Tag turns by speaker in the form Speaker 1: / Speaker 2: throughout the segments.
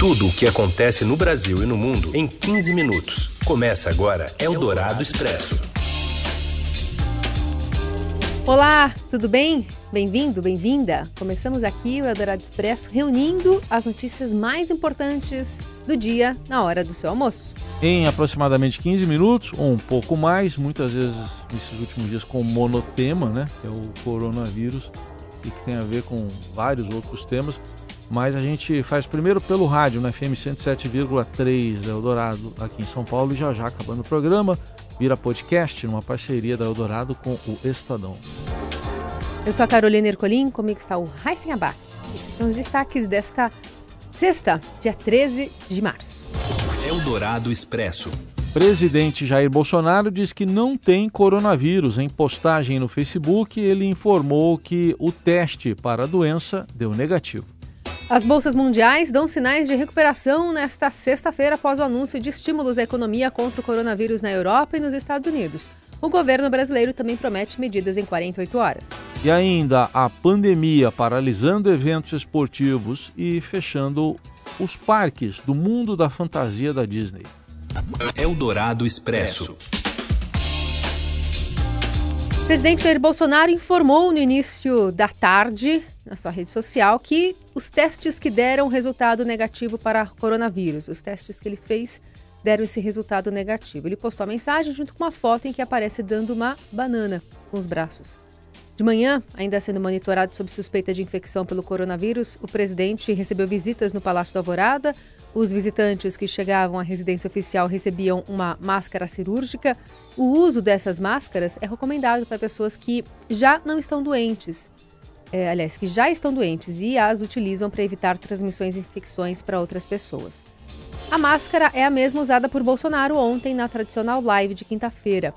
Speaker 1: Tudo o que acontece no Brasil e no mundo em 15 minutos. Começa agora Eldorado Expresso.
Speaker 2: Olá, tudo bem? Bem-vindo, bem-vinda. Começamos aqui o Eldorado Expresso reunindo as notícias mais importantes do dia na hora do seu almoço.
Speaker 3: Em aproximadamente 15 minutos, ou um pouco mais, muitas vezes nesses últimos dias com monotema, né? Que é o coronavírus e que tem a ver com vários outros temas mas a gente faz primeiro pelo rádio, na FM 107,3 Eldorado, aqui em São Paulo, e já já acabando o programa, vira podcast numa parceria da Eldorado com o Estadão.
Speaker 2: Eu sou a Carolina Ercolim, comigo está o Raíssen Abac. São os destaques desta sexta, dia 13 de março.
Speaker 1: Eldorado Expresso.
Speaker 3: Presidente Jair Bolsonaro diz que não tem coronavírus. Em postagem no Facebook, ele informou que o teste para a doença deu negativo.
Speaker 2: As bolsas mundiais dão sinais de recuperação nesta sexta-feira após o anúncio de estímulos à economia contra o coronavírus na Europa e nos Estados Unidos. O governo brasileiro também promete medidas em 48 horas.
Speaker 3: E ainda a pandemia paralisando eventos esportivos e fechando os parques do mundo da fantasia da Disney.
Speaker 1: Eldorado Expresso.
Speaker 2: Presidente Jair Bolsonaro informou no início da tarde na sua rede social que os testes que deram resultado negativo para coronavírus, os testes que ele fez deram esse resultado negativo. Ele postou a mensagem junto com uma foto em que aparece dando uma banana com os braços. De manhã, ainda sendo monitorado sob suspeita de infecção pelo coronavírus, o presidente recebeu visitas no Palácio da Alvorada. Os visitantes que chegavam à residência oficial recebiam uma máscara cirúrgica. O uso dessas máscaras é recomendado para pessoas que já não estão doentes é, aliás, que já estão doentes e as utilizam para evitar transmissões e infecções para outras pessoas. A máscara é a mesma usada por Bolsonaro ontem na tradicional live de quinta-feira.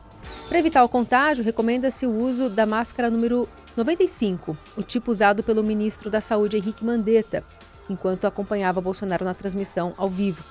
Speaker 2: Para evitar o contágio, recomenda-se o uso da máscara número 95, o tipo usado pelo ministro da Saúde Henrique Mandetta, enquanto acompanhava Bolsonaro na transmissão ao vivo.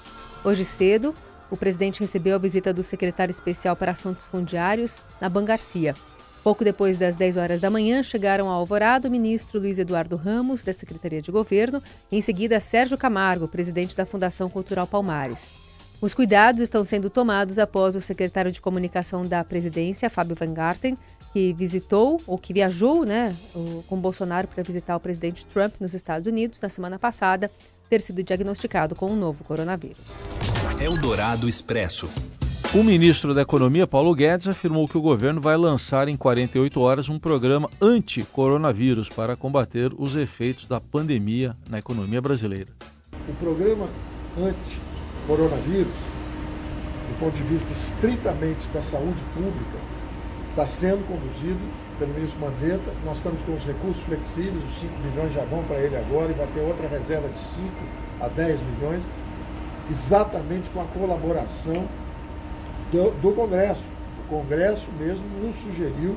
Speaker 2: Hoje cedo, o presidente recebeu a visita do secretário especial para assuntos fundiários, Naban Garcia. Pouco depois das 10 horas da manhã, chegaram ao Alvorada o ministro Luiz Eduardo Ramos, da Secretaria de Governo, e em seguida Sérgio Camargo, presidente da Fundação Cultural Palmares. Os cuidados estão sendo tomados após o secretário de Comunicação da presidência, Fábio Van Garten, que visitou, ou que viajou né, com Bolsonaro para visitar o presidente Trump nos Estados Unidos na semana passada, ter sido diagnosticado com o um novo coronavírus.
Speaker 1: Eldorado Expresso.
Speaker 3: O ministro da Economia, Paulo Guedes, afirmou que o governo vai lançar em 48 horas um programa anti-coronavírus para combater os efeitos da pandemia na economia brasileira.
Speaker 4: O programa anti-coronavírus, do ponto de vista estritamente da saúde pública, está sendo conduzido pelo ministro Mandetta. Nós estamos com os recursos flexíveis, os 5 milhões já vão para ele agora e vai ter outra reserva de 5 a 10 milhões, exatamente com a colaboração do, do Congresso. O Congresso mesmo nos sugeriu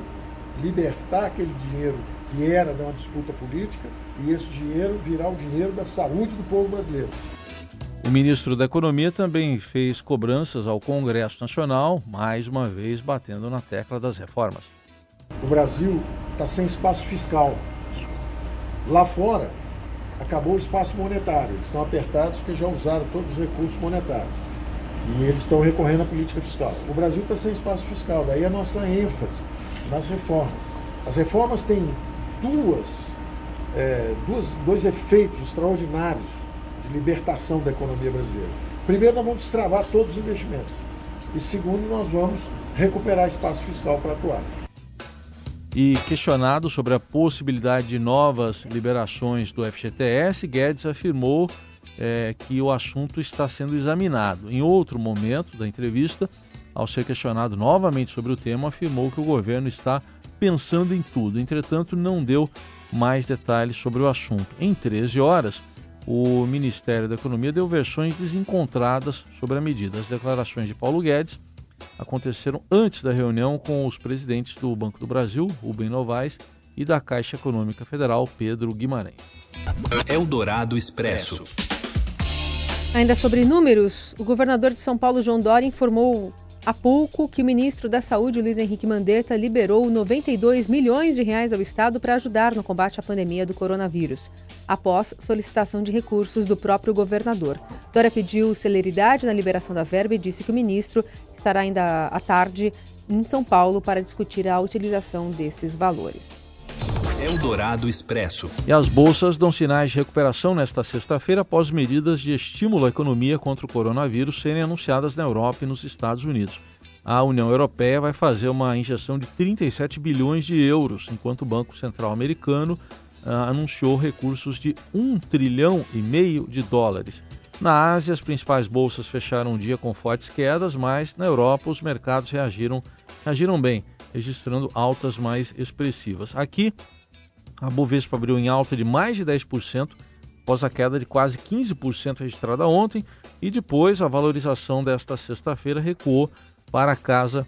Speaker 4: libertar aquele dinheiro que era de uma disputa política e esse dinheiro virar o dinheiro da saúde do povo brasileiro.
Speaker 3: O ministro da Economia também fez cobranças ao Congresso Nacional, mais uma vez batendo na tecla das reformas.
Speaker 4: O Brasil está sem espaço fiscal. Lá fora, acabou o espaço monetário. Eles estão apertados porque já usaram todos os recursos monetários. E eles estão recorrendo à política fiscal. O Brasil está sem espaço fiscal, daí a nossa ênfase nas reformas. As reformas têm duas, é, duas, dois efeitos extraordinários de libertação da economia brasileira. Primeiro, nós vamos destravar todos os investimentos. E segundo, nós vamos recuperar espaço fiscal para atuar.
Speaker 3: E questionado sobre a possibilidade de novas liberações do FGTS, Guedes afirmou é, que o assunto está sendo examinado. Em outro momento da entrevista, ao ser questionado novamente sobre o tema, afirmou que o governo está pensando em tudo. Entretanto, não deu mais detalhes sobre o assunto. Em 13 horas, o Ministério da Economia deu versões desencontradas sobre a medida. As declarações de Paulo Guedes aconteceram antes da reunião com os presidentes do Banco do Brasil, Rubem Novaes, e da Caixa Econômica Federal, Pedro Guimarães.
Speaker 1: Eldorado Expresso.
Speaker 2: Ainda sobre números, o governador de São Paulo, João Dória, informou há pouco que o ministro da Saúde, Luiz Henrique Mandetta, liberou 92 milhões de reais ao Estado para ajudar no combate à pandemia do coronavírus, após solicitação de recursos do próprio governador. Dória pediu celeridade na liberação da verba e disse que o ministro estará ainda à tarde em São Paulo para discutir a utilização desses valores.
Speaker 1: Eldorado Expresso.
Speaker 3: E as bolsas dão sinais de recuperação nesta sexta-feira após medidas de estímulo à economia contra o coronavírus serem anunciadas na Europa e nos Estados Unidos. A União Europeia vai fazer uma injeção de 37 bilhões de euros, enquanto o Banco Central Americano ah, anunciou recursos de 1 trilhão e meio de dólares. Na Ásia, as principais bolsas fecharam o dia com fortes quedas, mas na Europa os mercados reagiram, reagiram bem, registrando altas mais expressivas. Aqui, a Bovespa abriu em alta de mais de 10%, após a queda de quase 15% registrada ontem, e depois a valorização desta sexta-feira recuou para a casa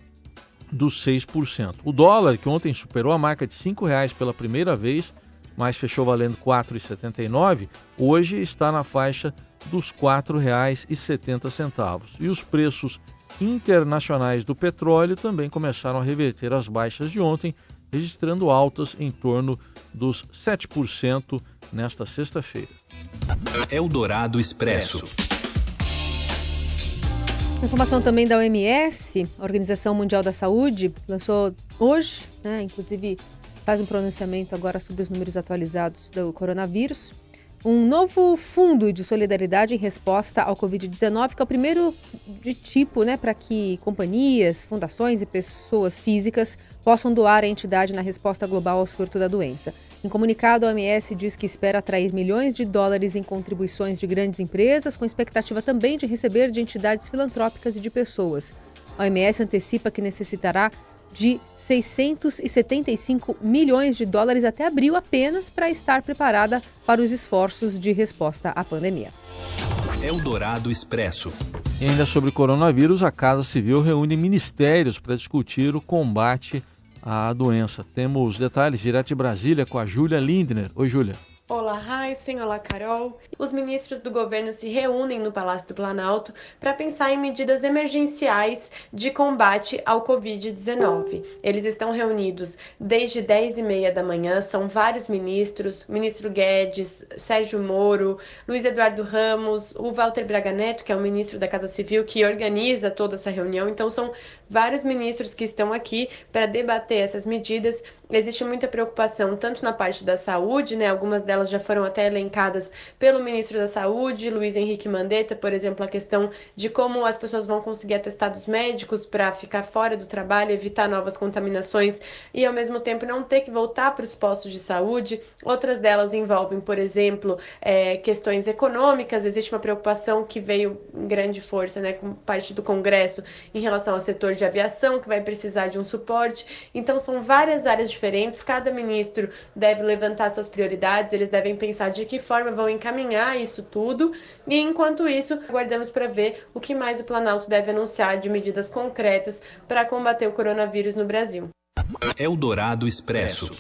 Speaker 3: dos 6%. O dólar, que ontem superou a marca de R$ 5,00 pela primeira vez, mas fechou valendo R$ 4,79, hoje está na faixa dos R$ 4,70. E os preços internacionais do petróleo também começaram a reverter as baixas de ontem, registrando altas em torno dos 7% nesta sexta-feira.
Speaker 1: Eldorado Expresso.
Speaker 2: Informação também da OMS, Organização Mundial da Saúde, lançou hoje, né, inclusive faz um pronunciamento agora sobre os números atualizados do coronavírus um novo fundo de solidariedade em resposta ao Covid-19, que é o primeiro de tipo né, para que companhias, fundações e pessoas físicas possam doar a entidade na resposta global ao surto da doença. Em comunicado, a OMS diz que espera atrair milhões de dólares em contribuições de grandes empresas, com expectativa também de receber de entidades filantrópicas e de pessoas. A OMS antecipa que necessitará de 675 milhões de dólares até abril apenas para estar preparada para os esforços de resposta à pandemia.
Speaker 1: Eldorado Expresso.
Speaker 3: E ainda sobre coronavírus, a Casa Civil reúne ministérios para discutir o combate à doença. Temos detalhes direto de Brasília com a Júlia Lindner. Oi, Júlia.
Speaker 5: Olá, Heisen, olá, Carol. Os ministros do governo se reúnem no Palácio do Planalto para pensar em medidas emergenciais de combate ao Covid-19. Eles estão reunidos desde 10 e meia da manhã, são vários ministros, ministro Guedes, Sérgio Moro, Luiz Eduardo Ramos, o Walter Braga Neto, que é o ministro da Casa Civil, que organiza toda essa reunião. Então, são vários ministros que estão aqui para debater essas medidas. Existe muita preocupação tanto na parte da saúde, né? Algumas delas já foram até elencadas pelo ministro da Saúde, Luiz Henrique Mandetta, por exemplo, a questão de como as pessoas vão conseguir atestados médicos para ficar fora do trabalho, evitar novas contaminações e ao mesmo tempo não ter que voltar para os postos de saúde. Outras delas envolvem, por exemplo, é, questões econômicas. Existe uma preocupação que veio em grande força, né, com parte do Congresso em relação ao setor de aviação, que vai precisar de um suporte. Então, são várias áreas diferentes, cada ministro deve levantar suas prioridades, eles devem pensar de que forma vão encaminhar isso tudo, e enquanto isso, aguardamos para ver o que mais o Planalto deve anunciar de medidas concretas para combater o coronavírus no Brasil.
Speaker 1: Eldorado Expresso.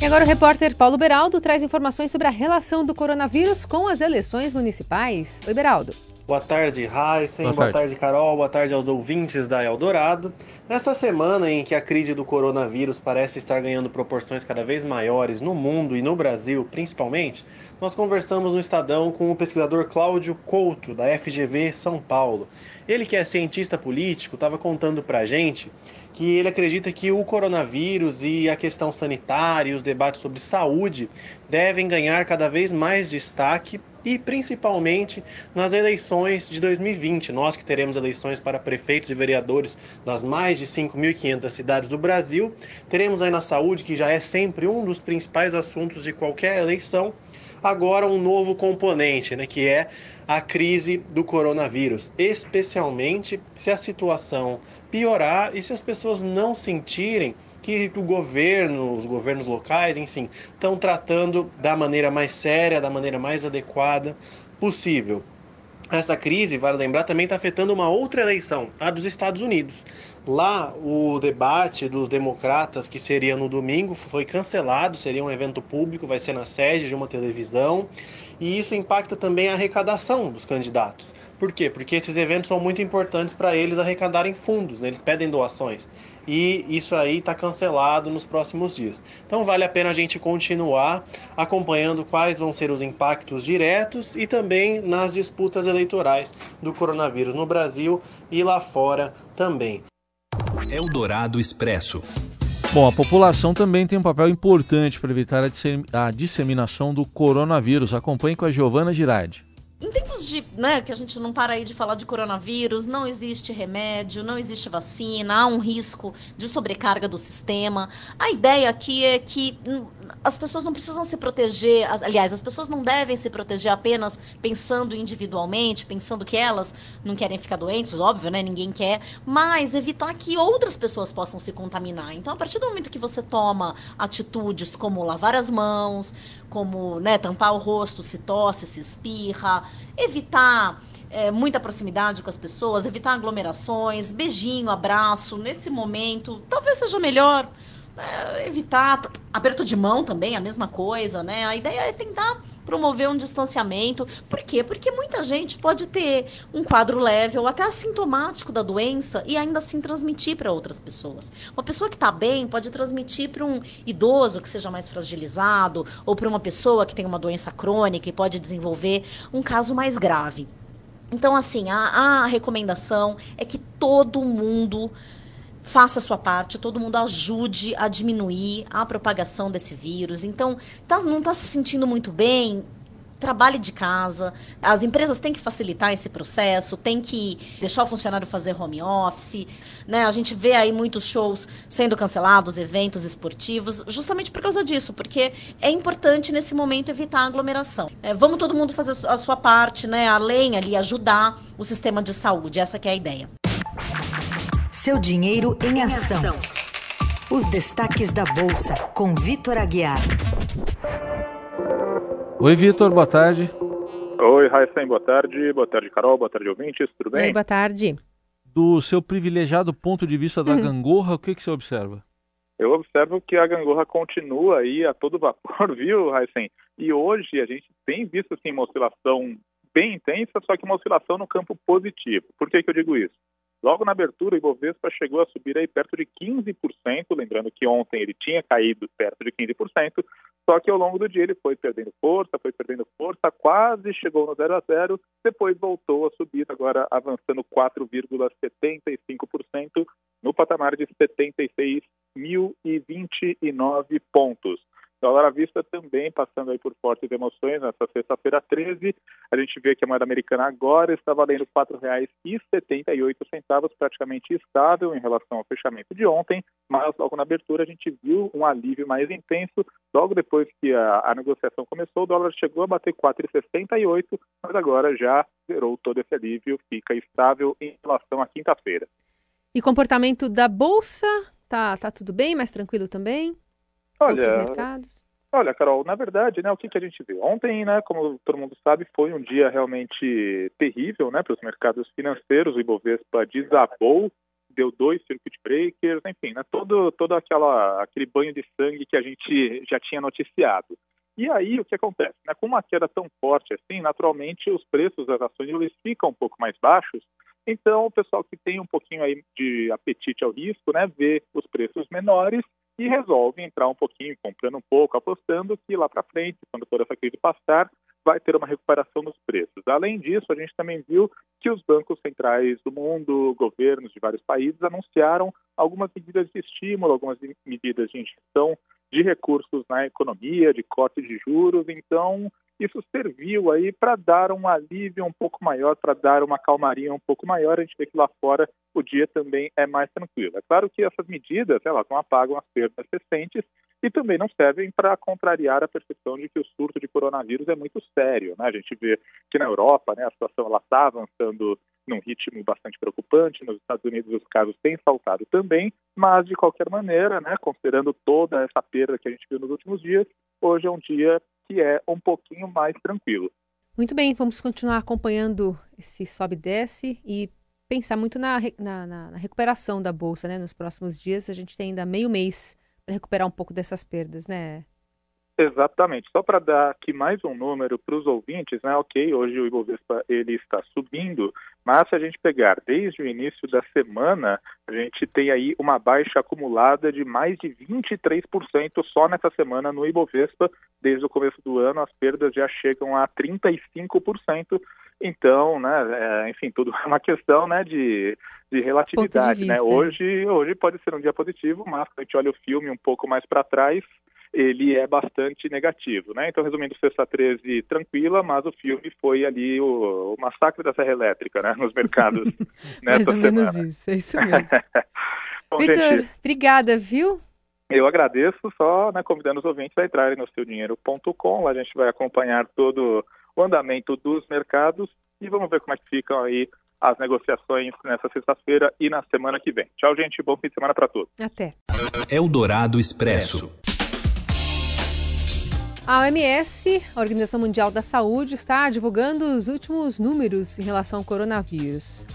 Speaker 2: E agora o repórter Paulo Beraldo traz informações sobre a relação do coronavírus com as eleições municipais. Oi, Beraldo.
Speaker 6: Boa tarde, Heisen. Boa, Boa tarde. Carol. Boa tarde aos ouvintes da Eldorado. Nessa semana em que a crise do coronavírus parece estar ganhando proporções cada vez maiores no mundo e no Brasil, principalmente, nós conversamos no Estadão com o pesquisador Cláudio Couto, da FGV São Paulo. Ele, que é cientista político, estava contando para a gente que ele acredita que o coronavírus e a questão sanitária e os debates sobre saúde devem ganhar cada vez mais destaque e principalmente nas eleições de 2020. Nós que teremos eleições para prefeitos e vereadores das mais de 5.500 cidades do Brasil, teremos aí na saúde, que já é sempre um dos principais assuntos de qualquer eleição, agora um novo componente, né, que é a crise do coronavírus, especialmente se a situação piorar e se as pessoas não sentirem que o governo, os governos locais, enfim, estão tratando da maneira mais séria, da maneira mais adequada possível. Essa crise, vale lembrar, também está afetando uma outra eleição, a dos Estados Unidos. Lá, o debate dos democratas, que seria no domingo, foi cancelado, seria um evento público, vai ser na sede de uma televisão, e isso impacta também a arrecadação dos candidatos Por quê? Porque esses eventos são muito importantes para eles arrecadarem fundos, né? eles pedem doações. E isso aí está cancelado nos próximos dias. Então vale a pena a gente continuar acompanhando quais vão ser os impactos diretos e também nas disputas eleitorais do coronavírus no Brasil e lá fora também.
Speaker 1: Eldorado Expresso.
Speaker 3: Bom, a população também tem um papel importante para evitar a disseminação do coronavírus. Acompanhe com a Giovana Girardi
Speaker 7: de, né, que a gente não para aí de falar de coronavírus, não existe remédio, não existe vacina, há um risco de sobrecarga do sistema. A ideia aqui é que hum, as pessoas não precisam se proteger, aliás, as pessoas não devem se proteger apenas pensando individualmente, pensando que elas não querem ficar doentes, óbvio, né? Ninguém quer, mas evitar que outras pessoas possam se contaminar. Então, a partir do momento que você toma atitudes como lavar as mãos, como né, tampar o rosto se tosse, se espirra, evitar é, muita proximidade com as pessoas, evitar aglomerações, beijinho, abraço, nesse momento, talvez seja melhor é, evitar aperto de mão também, a mesma coisa, né? A ideia é tentar promover um distanciamento. Por quê? Porque muita gente pode ter um quadro leve ou até assintomático da doença e ainda assim transmitir para outras pessoas. Uma pessoa que está bem pode transmitir para um idoso que seja mais fragilizado ou para uma pessoa que tem uma doença crônica e pode desenvolver um caso mais grave. Então, assim, a, a recomendação é que todo mundo faça a sua parte, todo mundo ajude a diminuir a propagação desse vírus. Então, tá, não está se sentindo muito bem? Trabalhe de casa. As empresas têm que facilitar esse processo, tem que deixar o funcionário fazer home office. Né? A gente vê aí muitos shows sendo cancelados, eventos esportivos, justamente por causa disso, porque é importante nesse momento evitar a aglomeração. É, vamos todo mundo fazer a sua parte, né? além ali ajudar o sistema de saúde. Essa é a ideia.
Speaker 8: Seu dinheiro em ação. Os destaques da Bolsa, com Vitor Aguiar.
Speaker 3: Oi, Vitor, boa tarde.
Speaker 9: Oi, Raíssen, boa tarde. Boa tarde, Carol. Boa tarde, ouvintes. Tudo bem?
Speaker 2: Oi, boa tarde.
Speaker 3: Do seu privilegiado ponto de vista da uhum. gangorra, o que, que você observa?
Speaker 9: Eu observo que a gangorra continua aí a todo vapor, viu, Raíssen? E hoje a gente tem visto assim, uma oscilação bem intensa, só que uma oscilação no campo positivo. Por que, que eu digo isso? Logo na abertura, o Ibovespa chegou a subir aí perto de 15%, lembrando que ontem ele tinha caído perto de 15%, só que ao longo do dia ele foi perdendo força, foi perdendo força, quase chegou no 0 a 0, depois voltou a subir, agora avançando 4,75% no patamar de 76.029 pontos. Dólar à vista também passando aí por fortes emoções. Nessa sexta-feira 13, a gente vê que a moeda americana agora está valendo R$ 4,78, praticamente estável em relação ao fechamento de ontem, mas logo na abertura a gente viu um alívio mais intenso. Logo depois que a, a negociação começou, o dólar chegou a bater 4,68, mas agora já zerou todo esse alívio, fica estável em relação à quinta-feira.
Speaker 2: E comportamento da bolsa? Tá, tá tudo bem, mais tranquilo também?
Speaker 9: Olha, olha, Carol, na verdade, né, o que, que a gente viu? Ontem, né, como todo mundo sabe, foi um dia realmente terrível, né, para os mercados financeiros. O Ibovespa desabou, deu dois circuit breakers, enfim, né, todo, todo aquela, aquele banho de sangue que a gente já tinha noticiado. E aí, o que acontece? Né, com uma queda tão forte assim, naturalmente os preços das ações eles ficam um pouco mais baixos, então o pessoal que tem um pouquinho aí de apetite ao risco, né, vê os preços menores e resolve entrar um pouquinho, comprando um pouco, apostando que lá para frente, quando toda essa crise passar, vai ter uma recuperação nos preços. Além disso, a gente também viu que os bancos centrais do mundo, governos de vários países, anunciaram algumas medidas de estímulo, algumas medidas de injeção de recursos na economia, de corte de juros. Então, isso serviu aí para dar um alívio um pouco maior, para dar uma calmaria um pouco maior. A gente vê que lá fora o dia também é mais tranquilo. É claro que essas medidas elas não apagam as perdas recentes e também não servem para contrariar a percepção de que o surto de coronavírus é muito sério. Né? A gente vê que na Europa né, a situação está avançando num ritmo bastante preocupante, nos Estados Unidos os casos têm saltado também, mas de qualquer maneira, né, considerando toda essa perda que a gente viu nos últimos dias, hoje é um dia que é um pouquinho mais tranquilo.
Speaker 2: Muito bem, vamos continuar acompanhando esse sobe e desce e pensar muito na, na, na, recuperação da Bolsa né, nos próximos dias. A gente tem ainda meio mês para recuperar um pouco dessas perdas, né?
Speaker 9: Exatamente. Só para dar aqui mais um número para os ouvintes, né? Ok, hoje o Ibovespa ele está subindo, mas se a gente pegar desde o início da semana, a gente tem aí uma baixa acumulada de mais de 23% só nessa semana no Ibovespa. Desde o começo do ano, as perdas já chegam a 35%. Então, né, é, enfim, tudo é uma questão, né, de, de relatividade, de né? Hoje, hoje pode ser um dia positivo, mas quando a gente olha o filme um pouco mais para trás, ele é bastante negativo, né? Então, resumindo, Sexta 13 tranquila, mas o filme foi ali o, o massacre da Serra Elétrica, né? Nos mercados
Speaker 2: nessa Mais ou semana. menos isso, é isso mesmo. Bom, Victor, gente, obrigada, viu?
Speaker 9: Eu agradeço, só né, convidando os ouvintes a entrarem no seudinheiro.com, lá a gente vai acompanhar todo o andamento dos mercados e vamos ver como é que ficam aí as negociações nessa sexta-feira e na semana que vem. Tchau, gente. Bom fim de semana para todos.
Speaker 2: Até.
Speaker 1: Eldorado Expresso.
Speaker 2: A OMS, a Organização Mundial da Saúde, está divulgando os últimos números em relação ao coronavírus.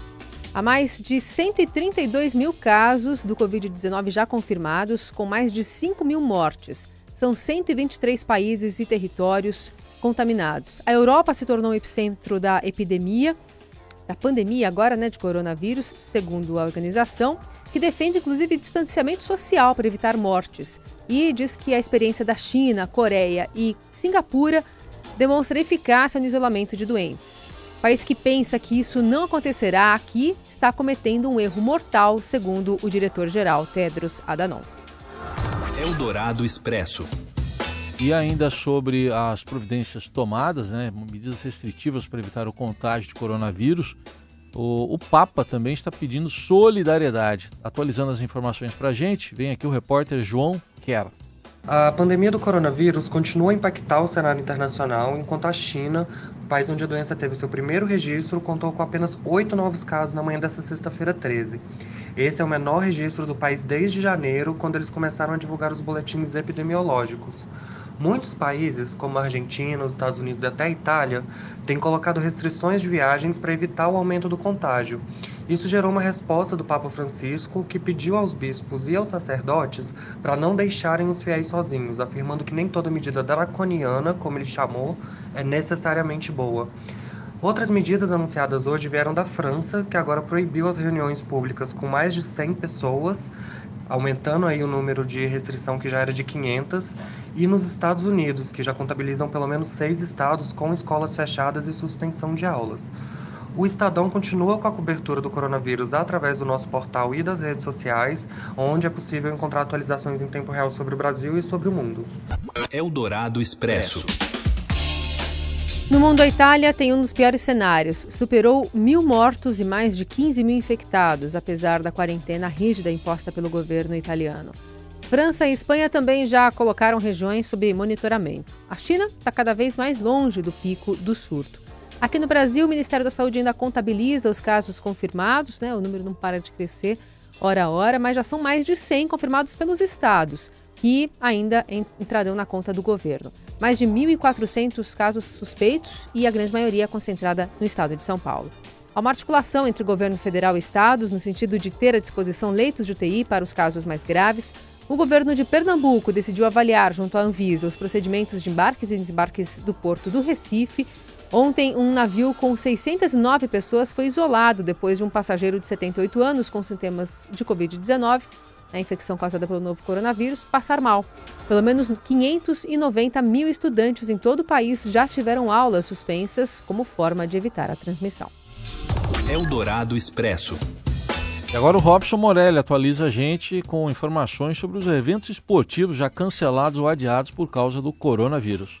Speaker 2: Há mais de 132 mil casos do Covid-19 já confirmados, com mais de 5 mil mortes. São 123 países e territórios contaminados. A Europa se tornou o epicentro da epidemia, da pandemia agora, né, de coronavírus, segundo a organização, que defende inclusive distanciamento social para evitar mortes e diz que a experiência da China, Coreia e Singapura demonstra eficácia no isolamento de doentes. O país que pensa que isso não acontecerá aqui está cometendo um erro mortal, segundo o diretor-geral Tedros Adhanom.
Speaker 1: Eldorado Expresso.
Speaker 3: E ainda sobre as providências tomadas, né, medidas restritivas para evitar o contágio de coronavírus, o, o, Papa também está pedindo solidariedade. Atualizando as informações para a gente, vem aqui o repórter João Quer.
Speaker 10: A pandemia do coronavírus continua a impactar o cenário internacional, enquanto a China, país onde a doença teve seu primeiro registro, contou com apenas oito novos casos na manhã desta sexta-feira 13. Esse é o menor registro do país desde janeiro, quando eles começaram a divulgar os boletins epidemiológicos. Muitos países, como a Argentina, os Estados Unidos e até a Itália, têm colocado restrições de viagens para evitar o aumento do contágio. Isso gerou uma resposta do Papa Francisco, que pediu aos bispos e aos sacerdotes para não deixarem os fiéis sozinhos, afirmando que nem toda medida draconiana, como ele chamou, é necessariamente boa. Outras medidas anunciadas hoje vieram da França, que agora proibiu as reuniões públicas com mais de 100 pessoas aumentando aí o número de restrição que já era de 500, e nos Estados Unidos, que já contabilizam pelo menos seis estados com escolas fechadas e suspensão de aulas. O Estadão continua com a cobertura do coronavírus através do nosso portal e das redes sociais, onde é possível encontrar atualizações em tempo real sobre o Brasil e sobre o mundo.
Speaker 1: Eldorado Expresso.
Speaker 2: No mundo, a Itália tem um dos piores cenários. Superou mil mortos e mais de 15 mil infectados, apesar da quarentena rígida imposta pelo governo italiano. França e Espanha também já colocaram regiões sob monitoramento. A China está cada vez mais longe do pico do surto. Aqui no Brasil, o Ministério da Saúde ainda contabiliza os casos confirmados, né? o número não para de crescer hora a hora, mas já são mais de 100 confirmados pelos estados que ainda entrarão na conta do governo. Mais de 1.400 casos suspeitos e a grande maioria concentrada no estado de São Paulo. Há uma articulação entre governo federal e estados no sentido de ter à disposição leitos de UTI para os casos mais graves. O governo de Pernambuco decidiu avaliar, junto à Anvisa, os procedimentos de embarques e desembarques do porto do Recife. Ontem, um navio com 609 pessoas foi isolado depois de um passageiro de 78 anos com sintomas de Covid-19 a infecção causada pelo novo coronavírus, passar mal. Pelo menos 590 mil estudantes em todo o país já tiveram aulas suspensas como forma de evitar a transmissão.
Speaker 1: Eldorado Expresso.
Speaker 3: E agora o Robson Morelli atualiza a gente com informações sobre os eventos esportivos já cancelados ou adiados por causa do coronavírus.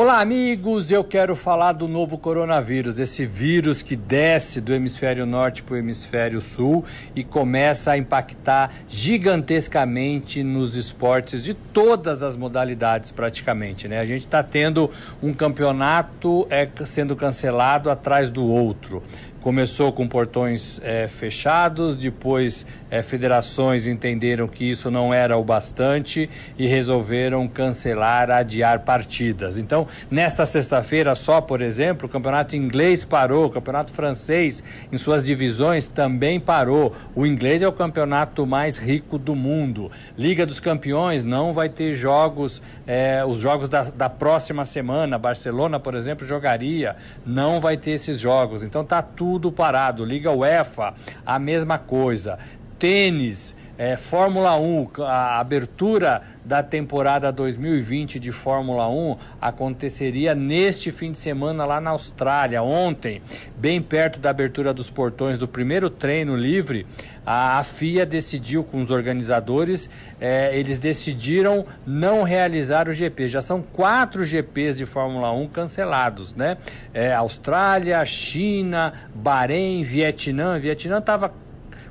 Speaker 11: Olá, amigos! Eu quero falar do novo coronavírus, esse vírus que desce do hemisfério norte para o hemisfério sul e começa a impactar gigantescamente nos esportes de todas as modalidades, praticamente. Né? A gente está tendo um campeonato é, sendo cancelado atrás do outro. Começou com portões é, fechados, depois é, federações entenderam que isso não era o bastante e resolveram cancelar, adiar partidas. Então, nesta sexta-feira só, por exemplo, o campeonato inglês parou, o campeonato francês em suas divisões também parou. O inglês é o campeonato mais rico do mundo. Liga dos Campeões não vai ter jogos, é, os jogos da, da próxima semana. Barcelona, por exemplo, jogaria, não vai ter esses jogos. Então tá tudo tudo parado. Liga UEFA, a mesma coisa. Tênis, é, Fórmula 1, a abertura da temporada 2020 de Fórmula 1 aconteceria neste fim de semana lá na Austrália. Ontem, bem perto da abertura dos portões do primeiro treino livre, a, FIA decidiu com os organizadores, é, eles decidiram não realizar o GP. Já são quatro GPs de Fórmula 1 cancelados, né? É, Austrália, China, Bahrein, Vietnã. Vietnã estava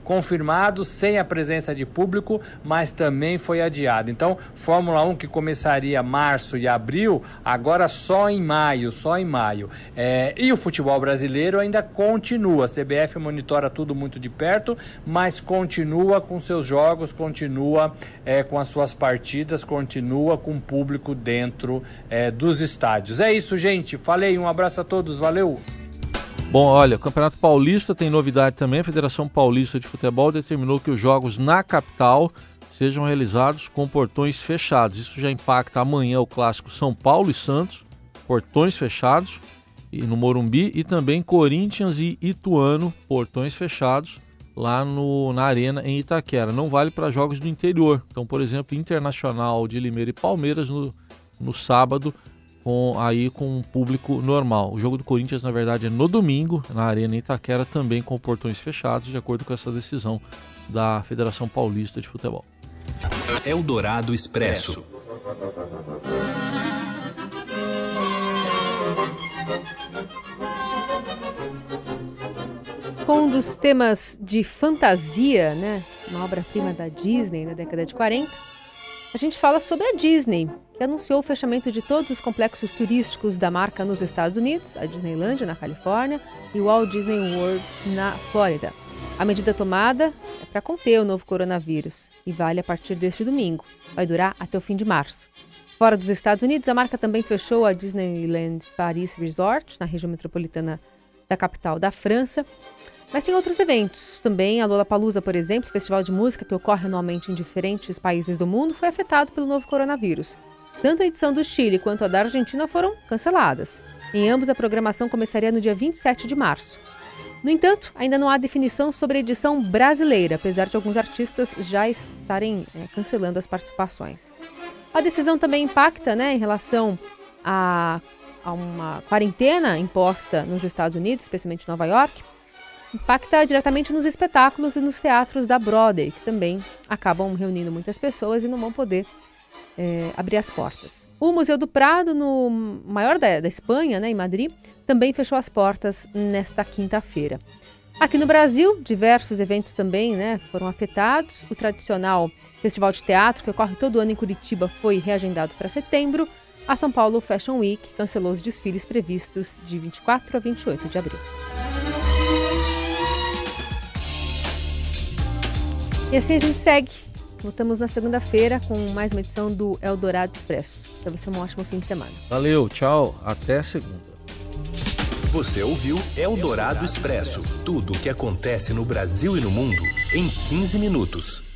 Speaker 11: confirmado sem a presença de público, mas também foi adiado. Então, Fórmula 1 que começaria março e abril, agora só em maio, só em maio. É, e o futebol brasileiro ainda continua. A CBF monitora tudo muito de perto, mas continua com seus jogos, continua é, com as suas partidas, continua com público dentro é, dos estádios. É isso, gente. Falei, um abraço a todos, valeu!
Speaker 3: Bom, olha, o Campeonato Paulista tem novidade também. A Federação Paulista de Futebol determinou que os jogos na capital sejam realizados com portões fechados. Isso já impacta amanhã o clássico São Paulo e Santos, portões fechados e no Morumbi e também Corinthians e Ituano, portões fechados lá no, na arena em Itaquera. Não vale para jogos do interior. Então, por exemplo, Internacional de Limeira e Palmeiras no, no sábado com aí com um público normal. O jogo do Corinthians, na verdade, é no domingo, na Arena Itaquera, também com portões fechados, de acordo com essa decisão da Federação Paulista de Futebol.
Speaker 1: Eldorado Expresso.
Speaker 2: Com um dos temas de fantasia, né? Uma obra-prima da Disney na década de 40, a gente fala sobre a Disney, que anunciou o fechamento de todos os complexos turísticos da marca nos Estados Unidos, a Disneyland na Califórnia e o Walt Disney World na Flórida. A medida tomada é para conter o novo coronavírus e vale a partir deste domingo. Vai durar até o fim de março. Fora dos Estados Unidos, a marca também fechou a Disneyland Paris Resort, na região metropolitana da capital da França. Mas tem outros eventos também. A Lollapalooza, por exemplo, festival de música que ocorre anualmente em diferentes países do mundo, foi afetado pelo novo coronavírus. Tanto a edição do Chile quanto a da Argentina foram canceladas. Em ambos, a programação começaria no dia 27 de março. No entanto, ainda não há definição sobre a edição brasileira, apesar de alguns artistas já estarem é, cancelando as participações. A decisão também impacta né, em relação a, a uma quarentena imposta nos Estados Unidos, especialmente em Nova York. Impacta diretamente nos espetáculos e nos teatros da Broadway, que também acabam reunindo muitas pessoas e não vão poder é, abrir as portas. O Museu do Prado, no maior da, da Espanha, né, em Madrid, também fechou as portas nesta quinta-feira. Aqui no Brasil, diversos eventos também né, foram afetados. O tradicional Festival de Teatro, que ocorre todo ano em Curitiba, foi reagendado para setembro. A São Paulo Fashion Week cancelou os desfiles previstos de 24 a 28 de abril. E assim a gente segue Voltamos na segunda-feira com mais uma edição do Eldorado Expresso. Para você, um ótimo fim de semana.
Speaker 3: Valeu, tchau. Até segunda.
Speaker 1: Você ouviu Eldorado Expresso tudo o que acontece no Brasil e no mundo em 15 minutos.